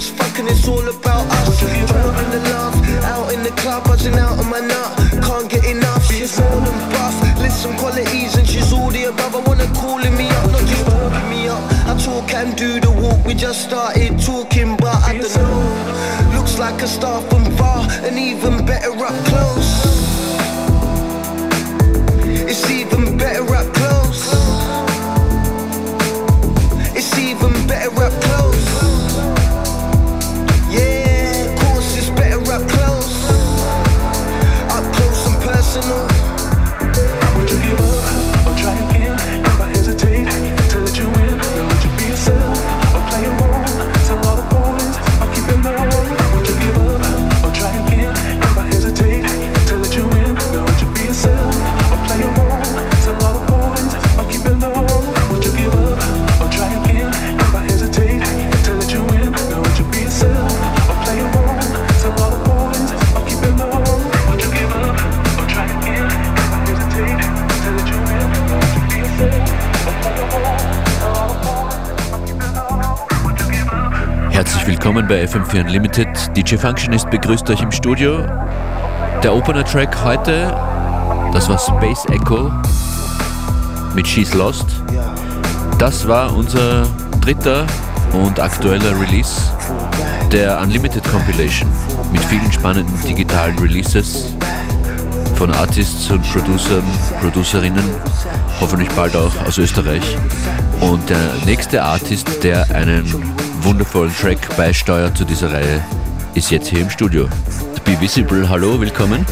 this it's all about us. Willkommen bei FM4 Unlimited. DJ Functionist begrüßt euch im Studio. Der Opener-Track heute, das war Space Echo mit She's Lost. Das war unser dritter und aktueller Release der Unlimited Compilation mit vielen spannenden digitalen Releases von Artists und Producern, Producerinnen, hoffentlich bald auch aus Österreich. Und der nächste Artist, der einen wundervollen Track beisteuert zu dieser Reihe, ist jetzt hier im Studio. Be Visible, hallo, willkommen.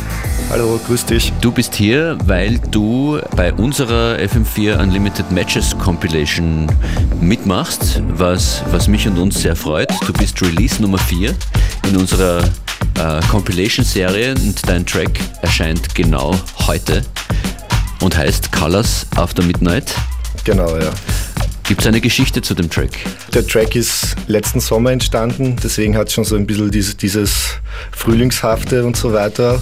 Hallo, grüß dich. Du bist hier, weil du bei unserer FM4 Unlimited Matches Compilation mitmachst, was, was mich und uns sehr freut. Du bist Release Nummer 4 in unserer äh, Compilation-Serie und dein Track erscheint genau heute und heißt Colors After Midnight. Genau, ja. Gibt es eine Geschichte zu dem Track? Der Track ist letzten Sommer entstanden, deswegen hat es schon so ein bisschen dieses, dieses Frühlingshafte und so weiter.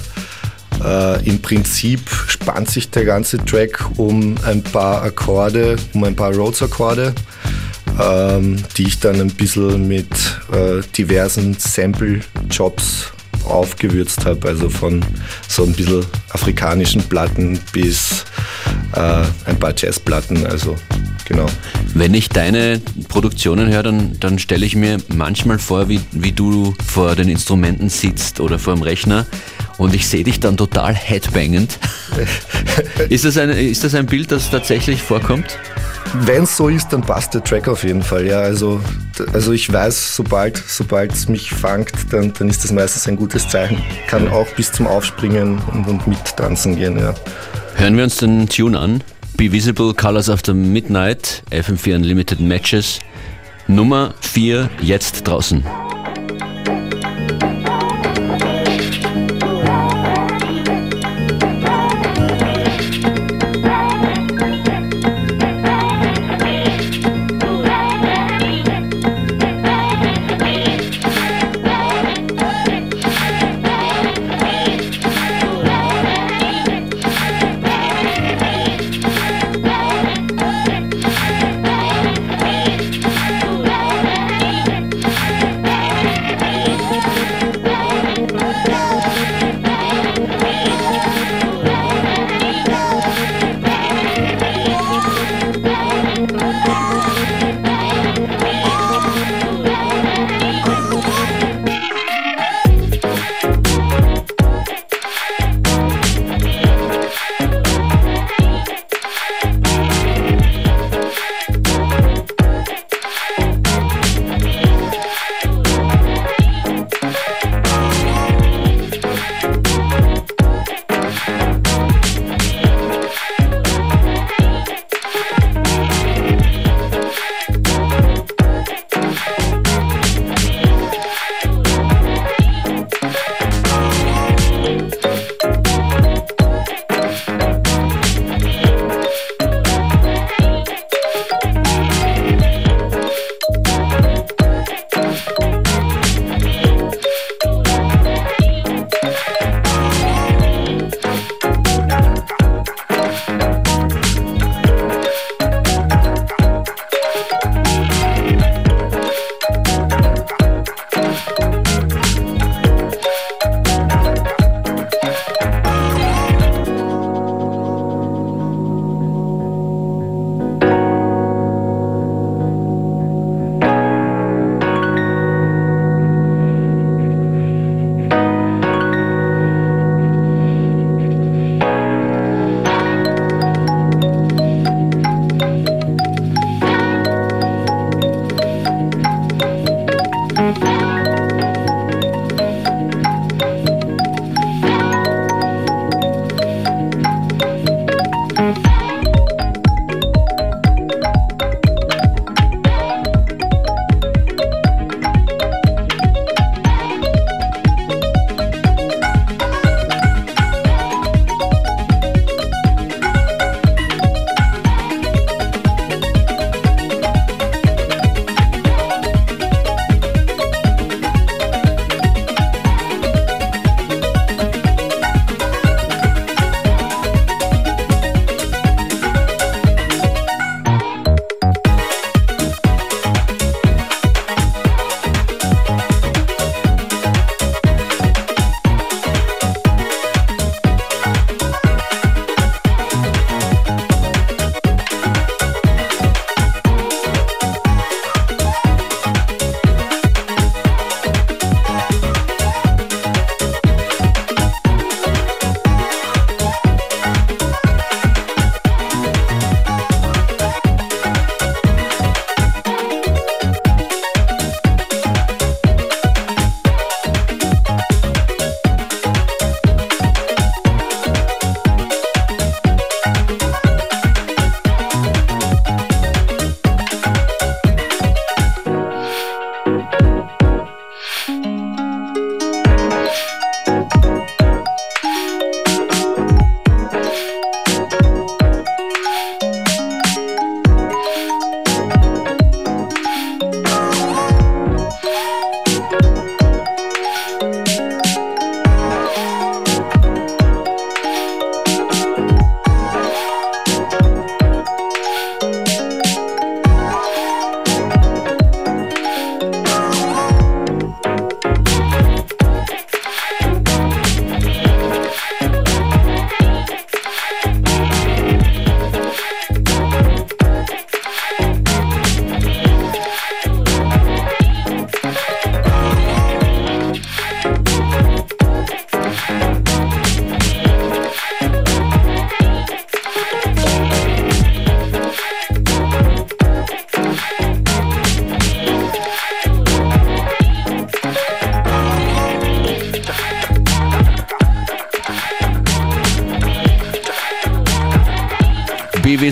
Äh, Im Prinzip spannt sich der ganze Track um ein paar Akkorde, um ein paar Rhodes-Akkorde, ähm, die ich dann ein bisschen mit äh, diversen Sample-Jobs aufgewürzt habe. Also von so ein bisschen afrikanischen Platten bis äh, ein paar Jazzplatten. Also genau. Wenn ich deine Produktionen höre, dann, dann stelle ich mir manchmal vor, wie, wie du vor den Instrumenten sitzt oder vor dem Rechner und ich sehe dich dann total headbangend. ist, das ein, ist das ein Bild, das tatsächlich vorkommt? Wenn es so ist, dann passt der Track auf jeden Fall. Ja, also, also ich weiß, sobald es mich fangt, dann, dann ist das meistens ein gutes Zeichen. Kann auch bis zum Aufspringen und, und mittanzen gehen. Ja. Hören wir uns den Tune an. Be Visible, Colors After Midnight, FM4 Unlimited Matches. Nummer 4 jetzt draußen.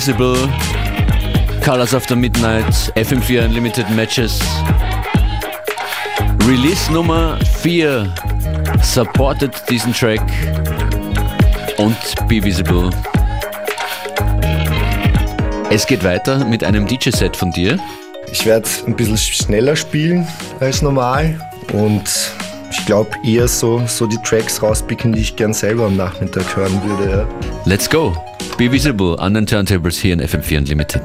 Be Visible, Colors of the Midnight, FM4 Unlimited Matches. Release Nummer 4 supportet diesen Track und Be Visible. Es geht weiter mit einem DJ-Set von dir. Ich werde ein bisschen schneller spielen als normal und ich glaube eher so, so die Tracks rauspicken, die ich gern selber am Nachmittag hören würde. Ja. Let's go! Be Visible an den Turntables hier in FM4 Unlimited.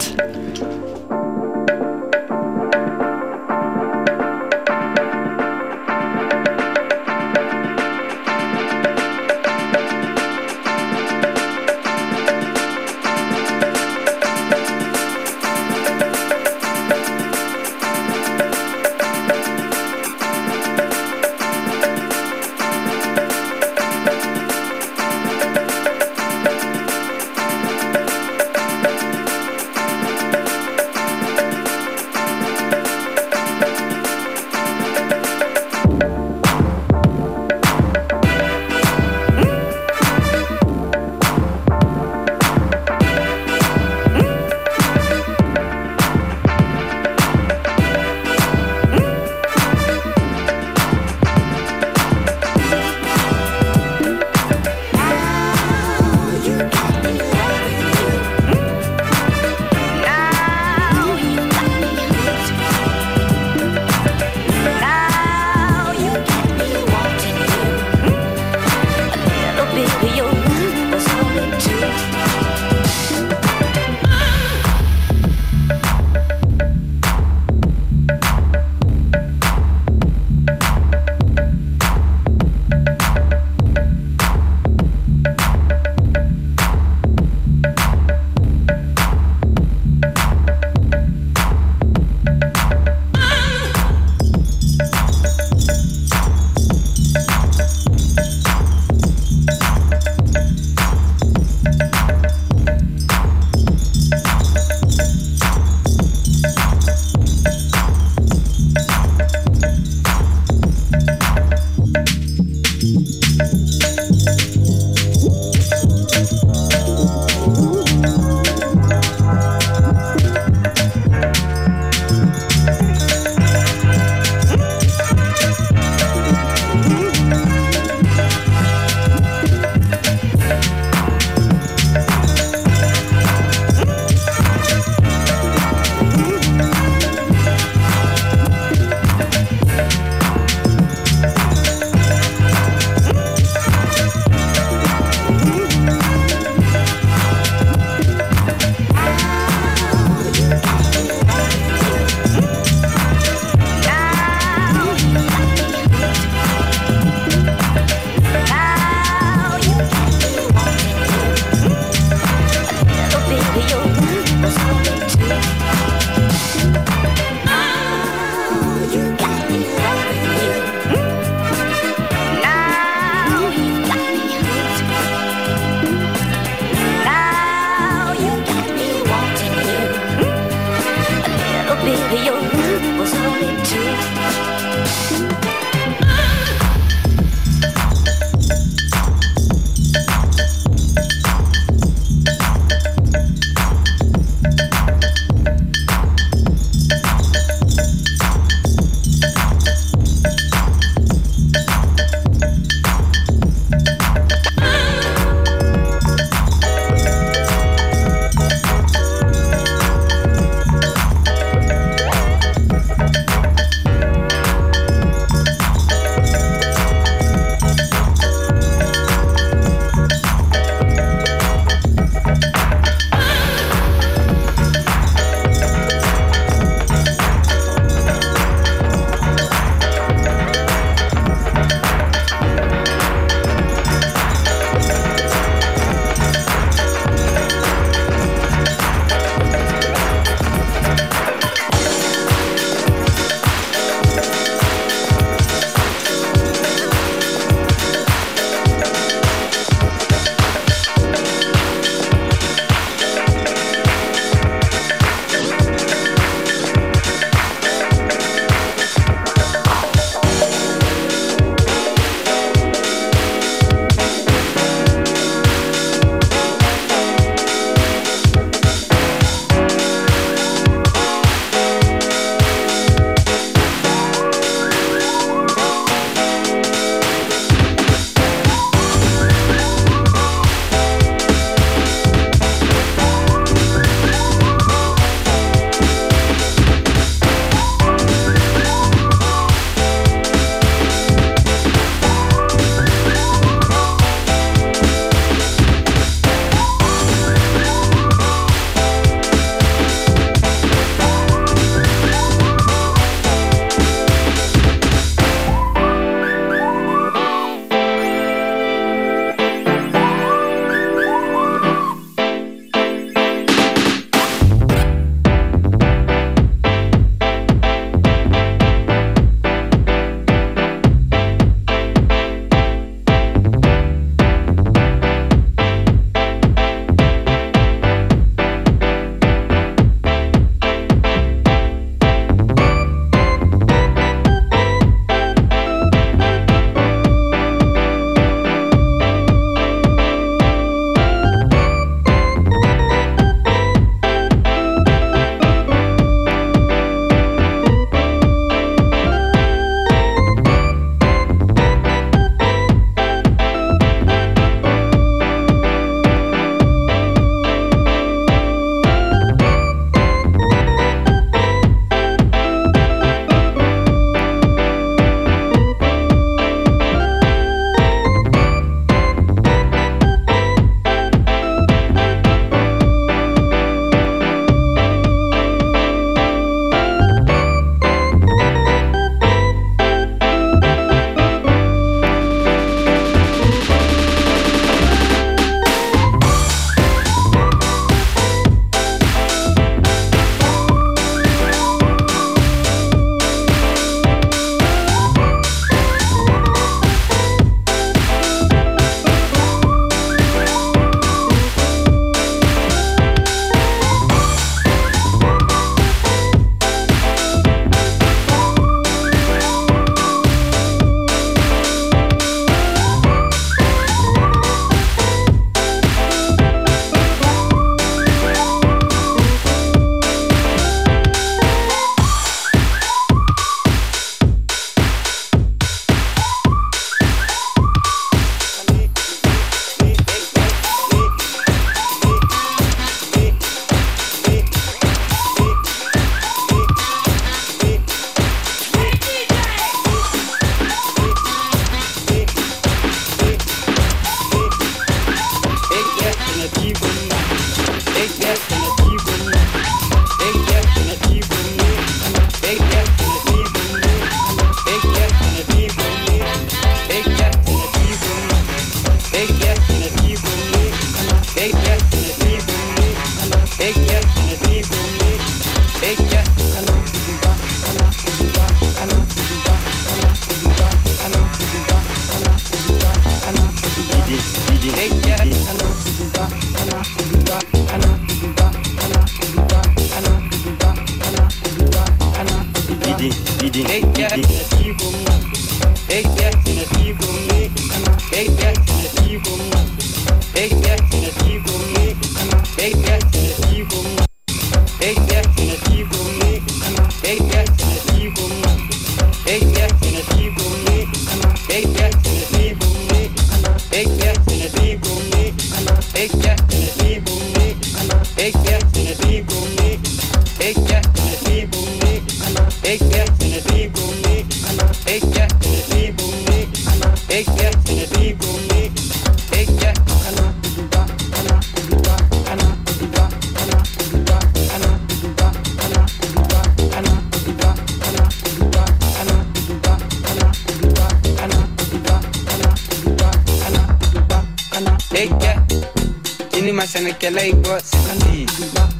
finna get laid, but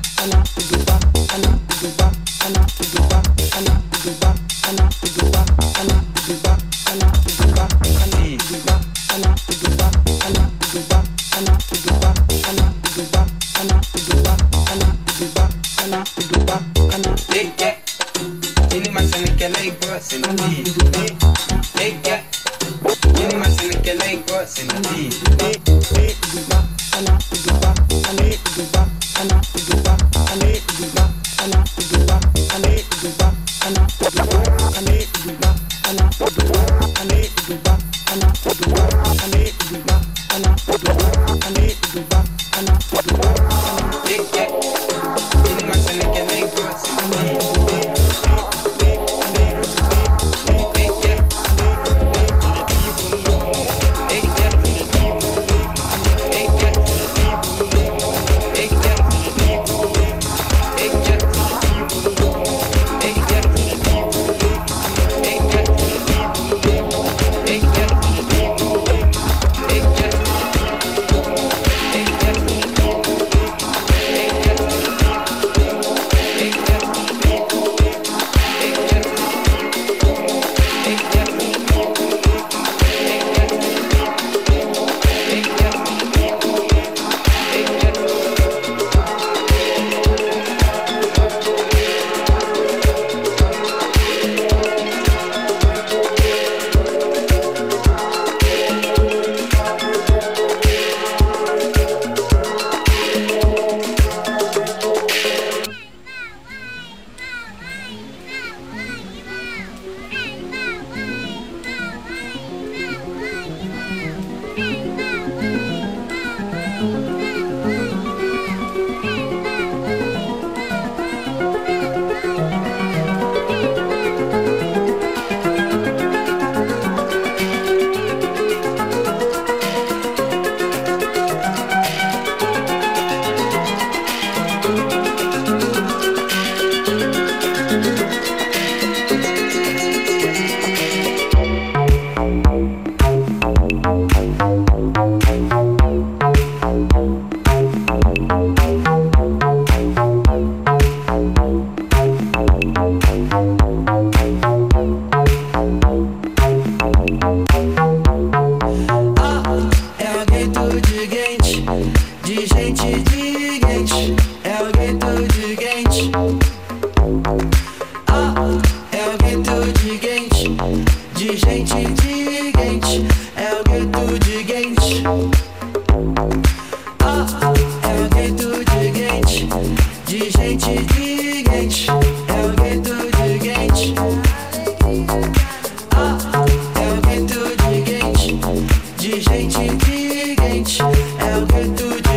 noite quente é o que tu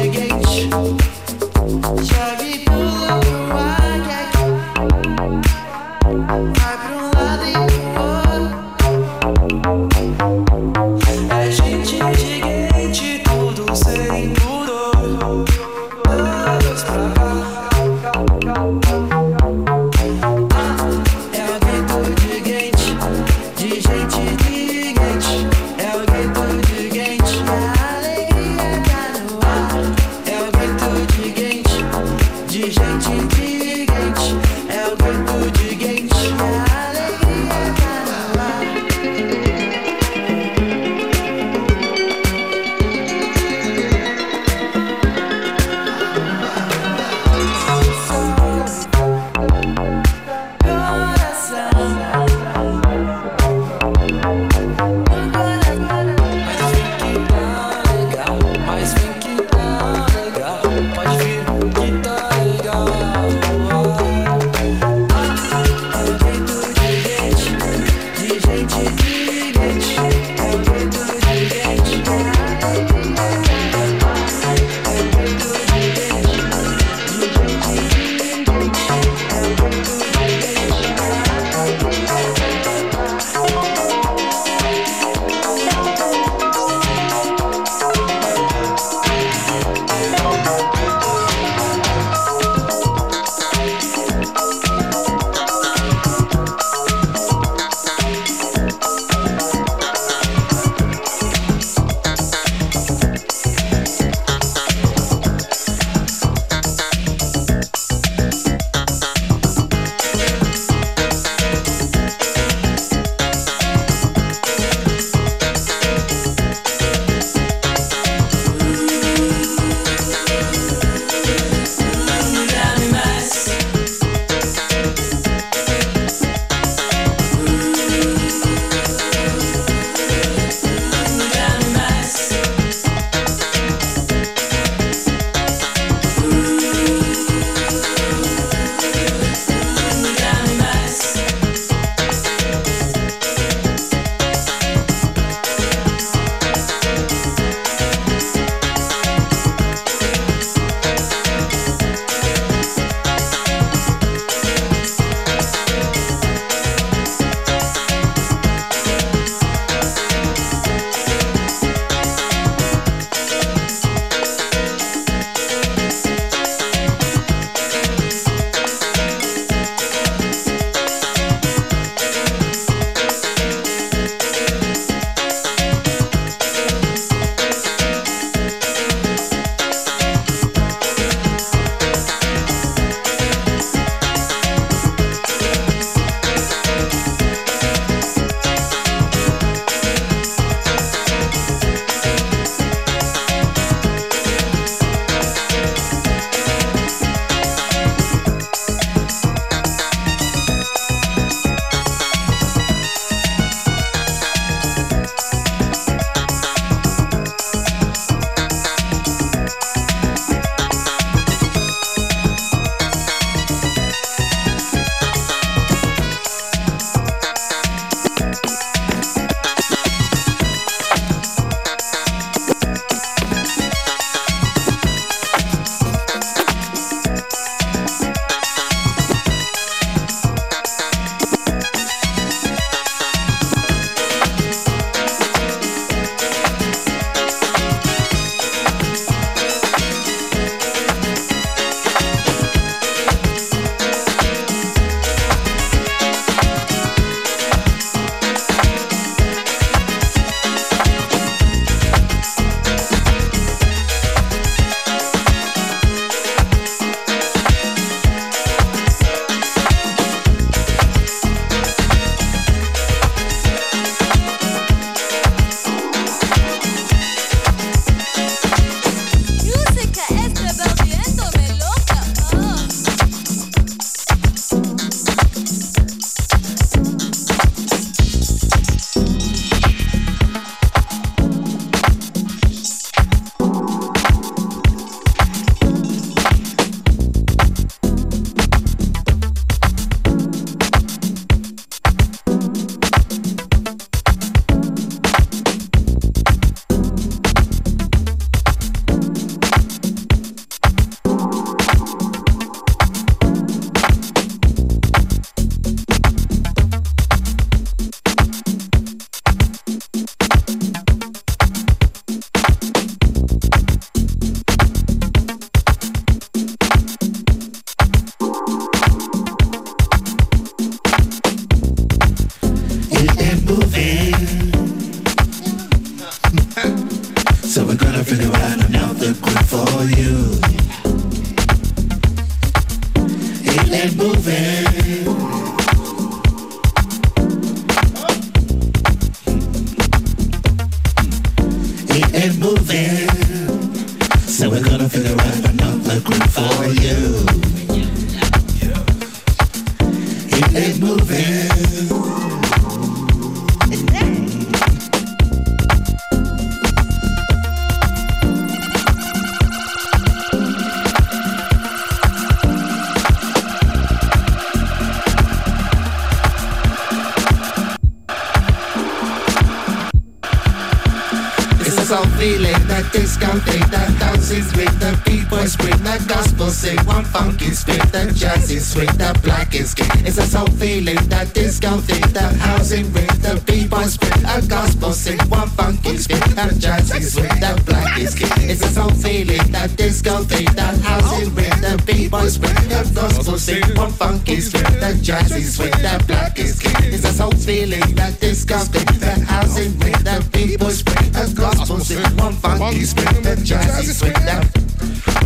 funky spin, that jazzy swing, that black is king. It's a soul feeling, that disco thing, that housing ring, that people spring, that gospel sing, one funky spin, that jazzy swing, that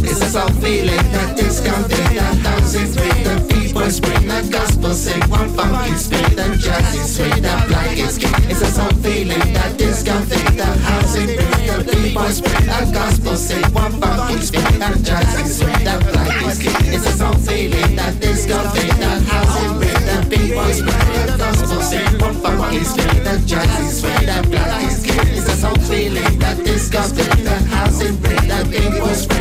it's a soul feeling, that that dancing swing, the people spring, that gospel sing, one funky that jazzy swing, that black is king. It's a soul feeling, that disco thing, that housing ring, the people spring, that gospel sing, one funky spin, that jazzy swing, that black is king. It's feeling the jazz. it's free, the blood, it's skin It's a soul feeling, the house in red the thing was free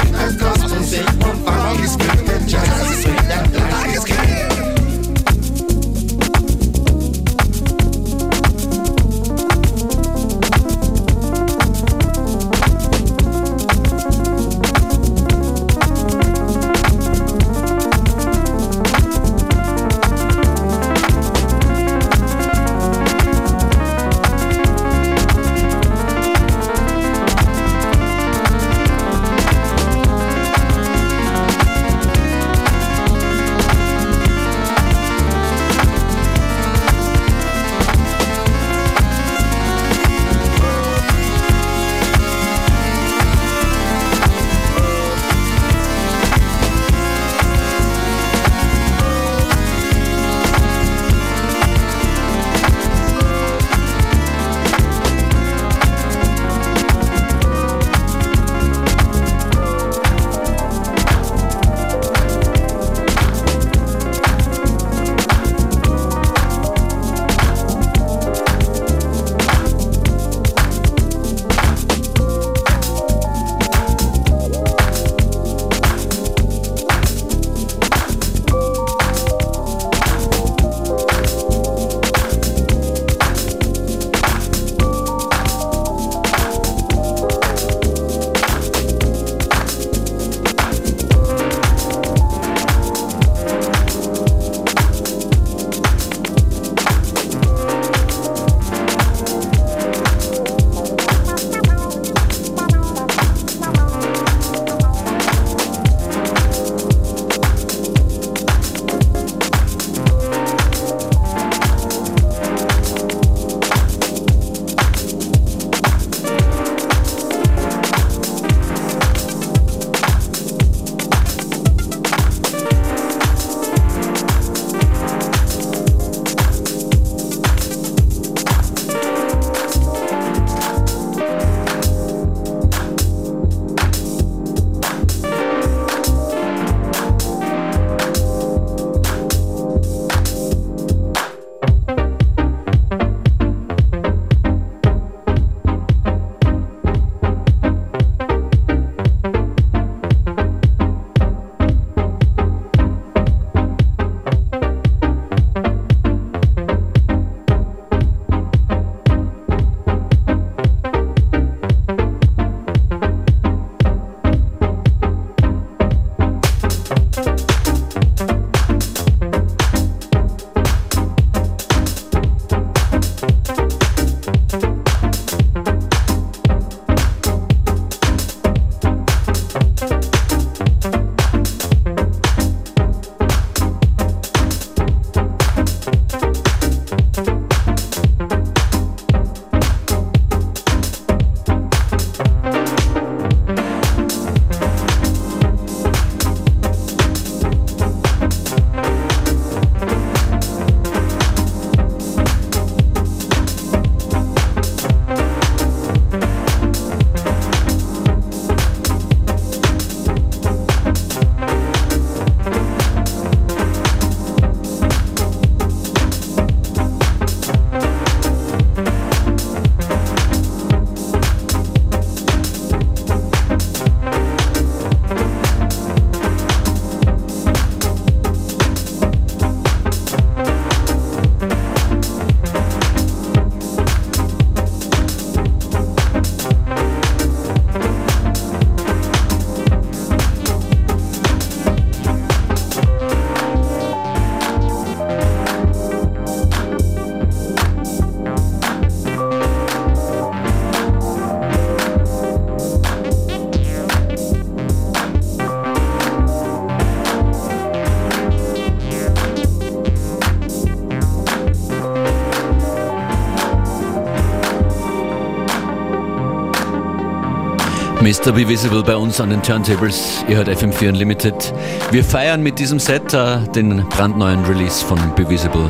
Mr. Be Visible bei uns an den Turntables. Ihr hört FM4 Unlimited. Wir feiern mit diesem Set uh, den brandneuen Release von Be Visible.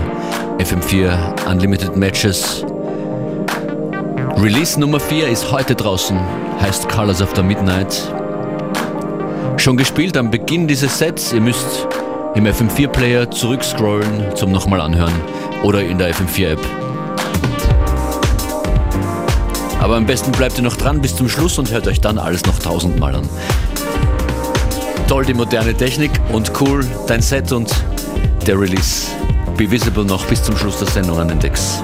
FM4 Unlimited Matches. Release Nummer 4 ist heute draußen, heißt Colors of the Midnight. Schon gespielt am Beginn dieses Sets. Ihr müsst im FM4 Player zurückscrollen zum nochmal anhören oder in der FM4 App. Aber am besten bleibt ihr noch dran bis zum Schluss und hört euch dann alles noch tausendmal an. Toll die moderne Technik und cool dein Set und der Release. Be visible noch bis zum Schluss der Sendung an den Decks.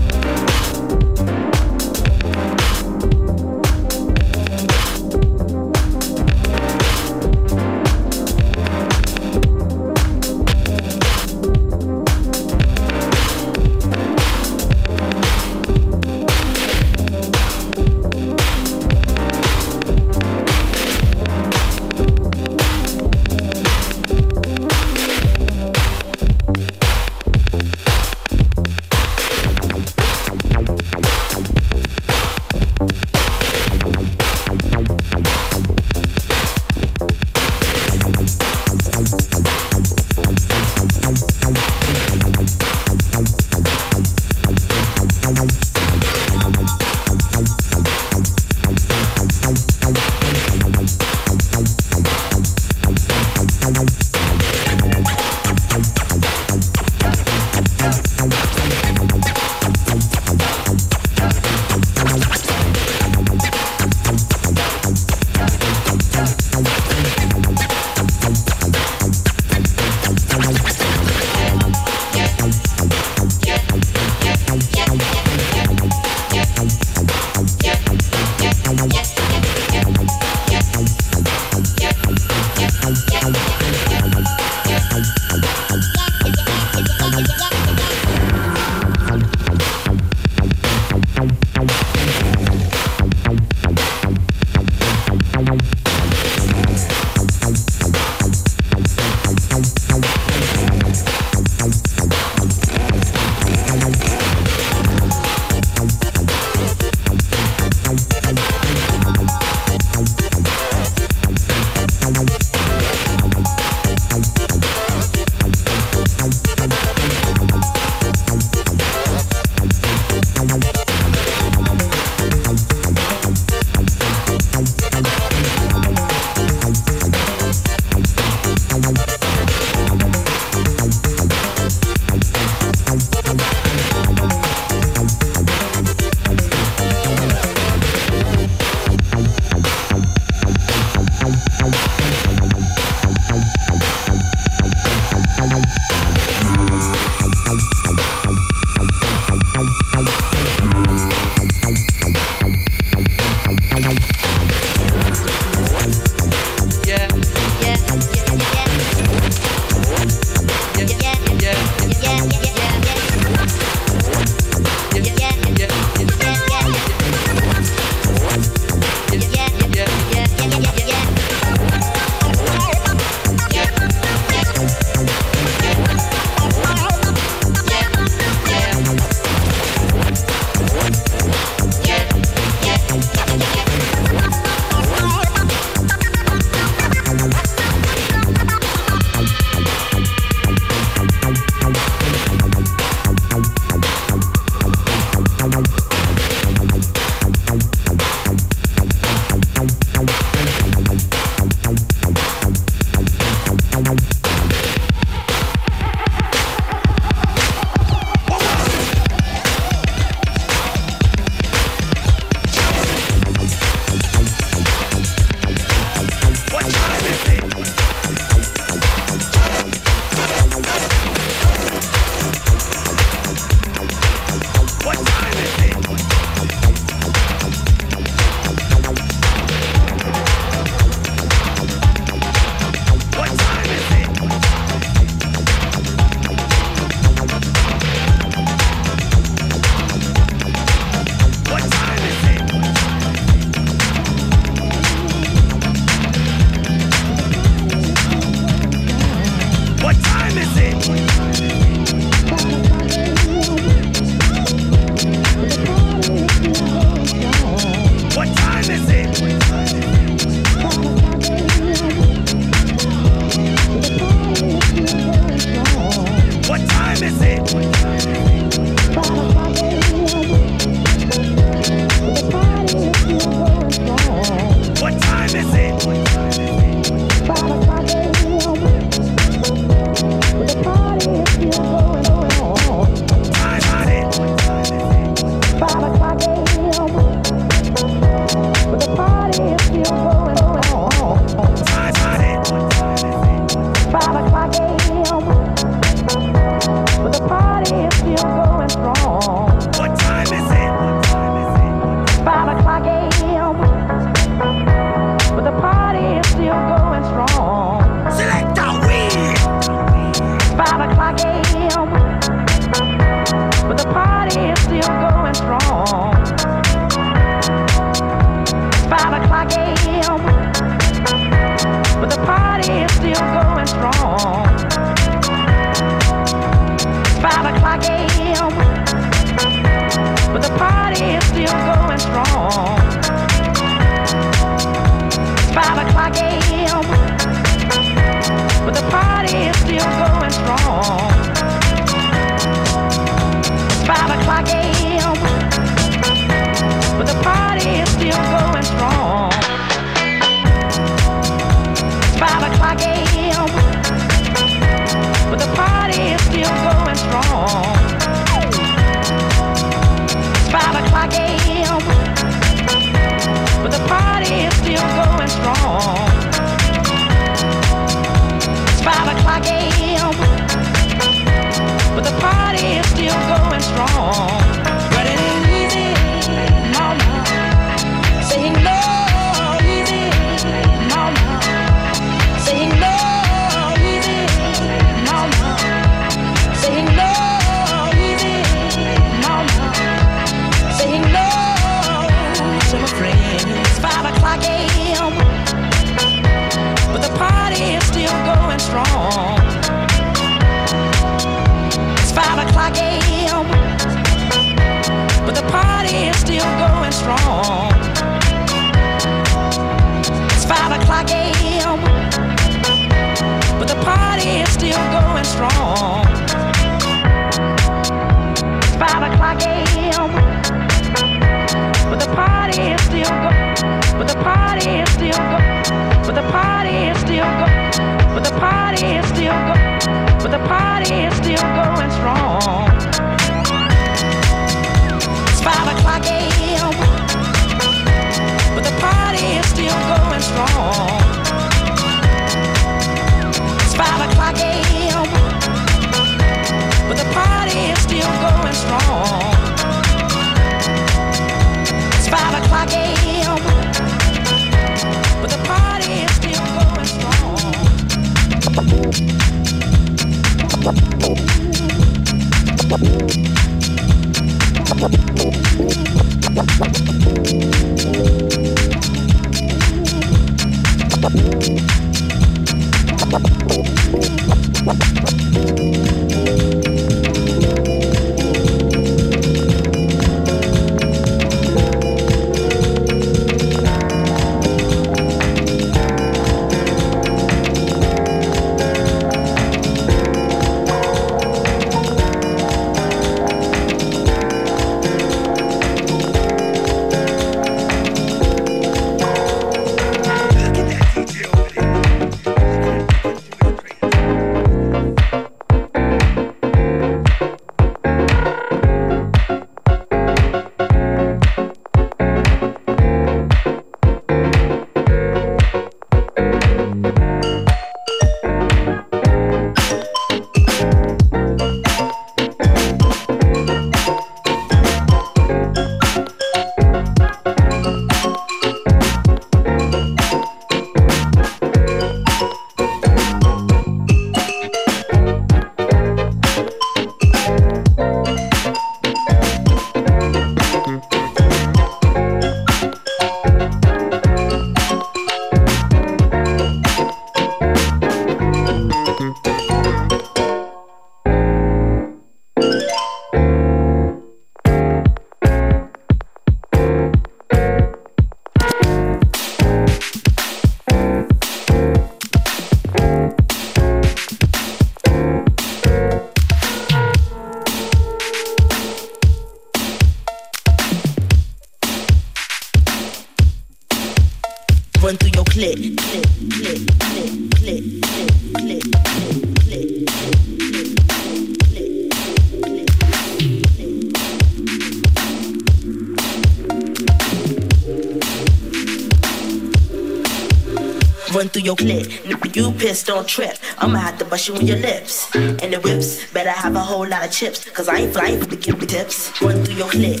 piss, don't trip. I'ma have to bust you in your lips. And the whips, better have a whole lot of chips. Cause I ain't flying for the give me tips. Run through your clip.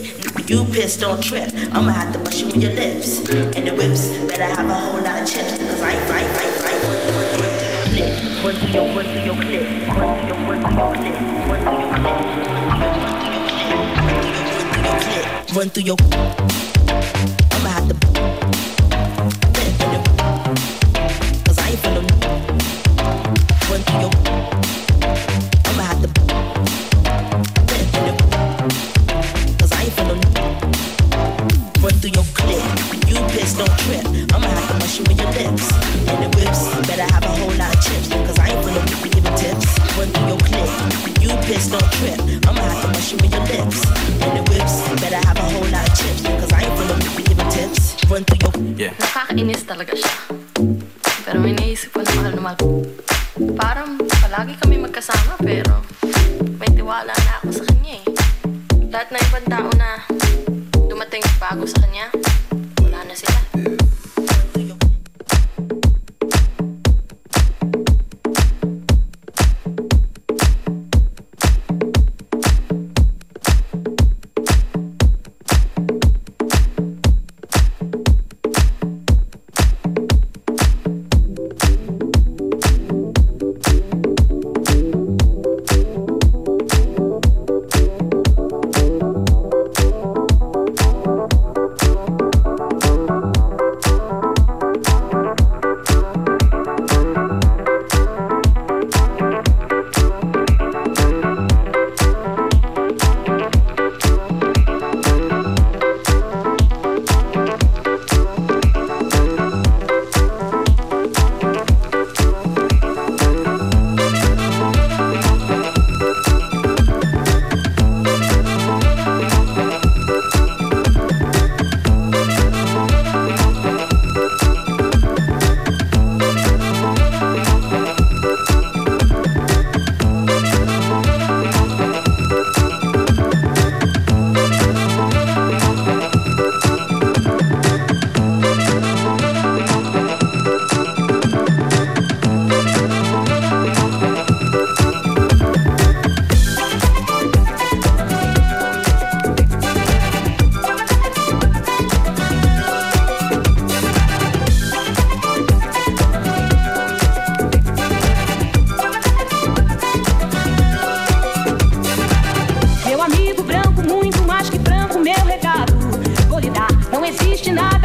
You piss, don't trip. I'ma have to bust you in your lips. And the whips, better have a whole lot of chips. Cause I ain't flying, flying, flying. Run through your, run through your clit. Run through your, run through your clit. Run through your clit. Run through your clit. Run through your clit. hasta la casa.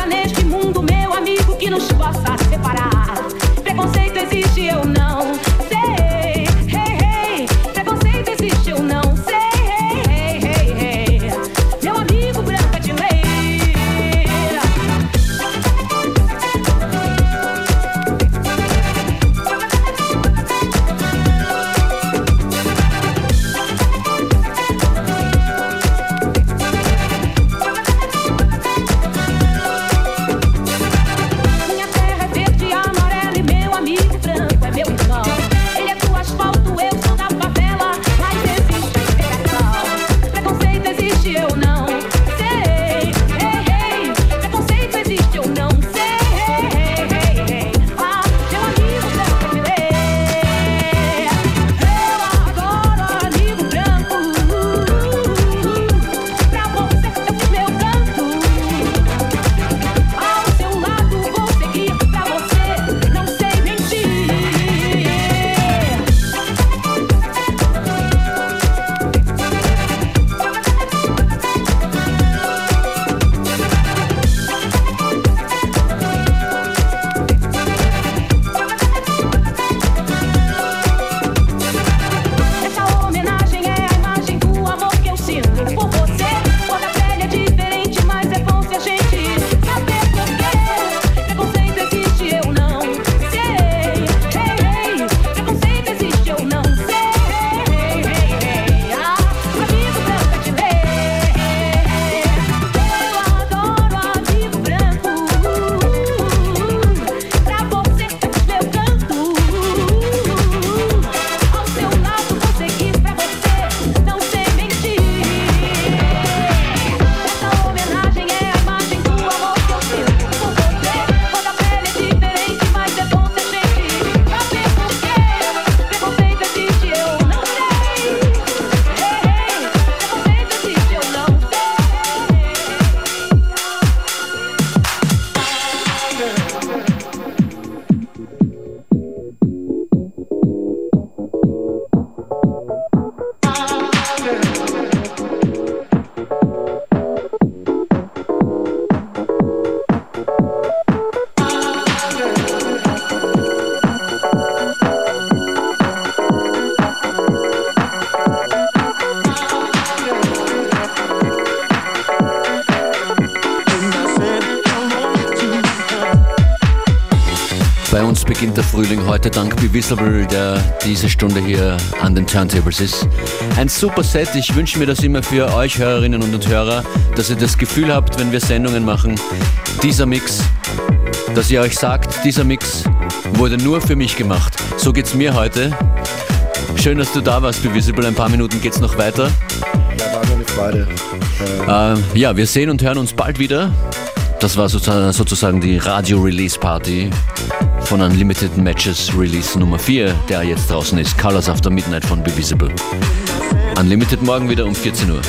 Neste mundo meu amigo que não possa Frühling heute dank Bevisible, der diese Stunde hier an den Turntables ist. Ein super Set. Ich wünsche mir das immer für euch Hörerinnen und Hörer, dass ihr das Gefühl habt, wenn wir Sendungen machen, dieser Mix, dass ihr euch sagt, dieser Mix wurde nur für mich gemacht. So geht's mir heute. Schön, dass du da warst, Bevisible. Ein paar Minuten geht's noch weiter. Ja, war mir eine Freude. Äh, ja, wir sehen und hören uns bald wieder. Das war sozusagen die Radio-Release-Party von Unlimited Matches Release Nummer 4, der jetzt draußen ist. Colors After Midnight von Bevisible. Unlimited morgen wieder um 14 Uhr.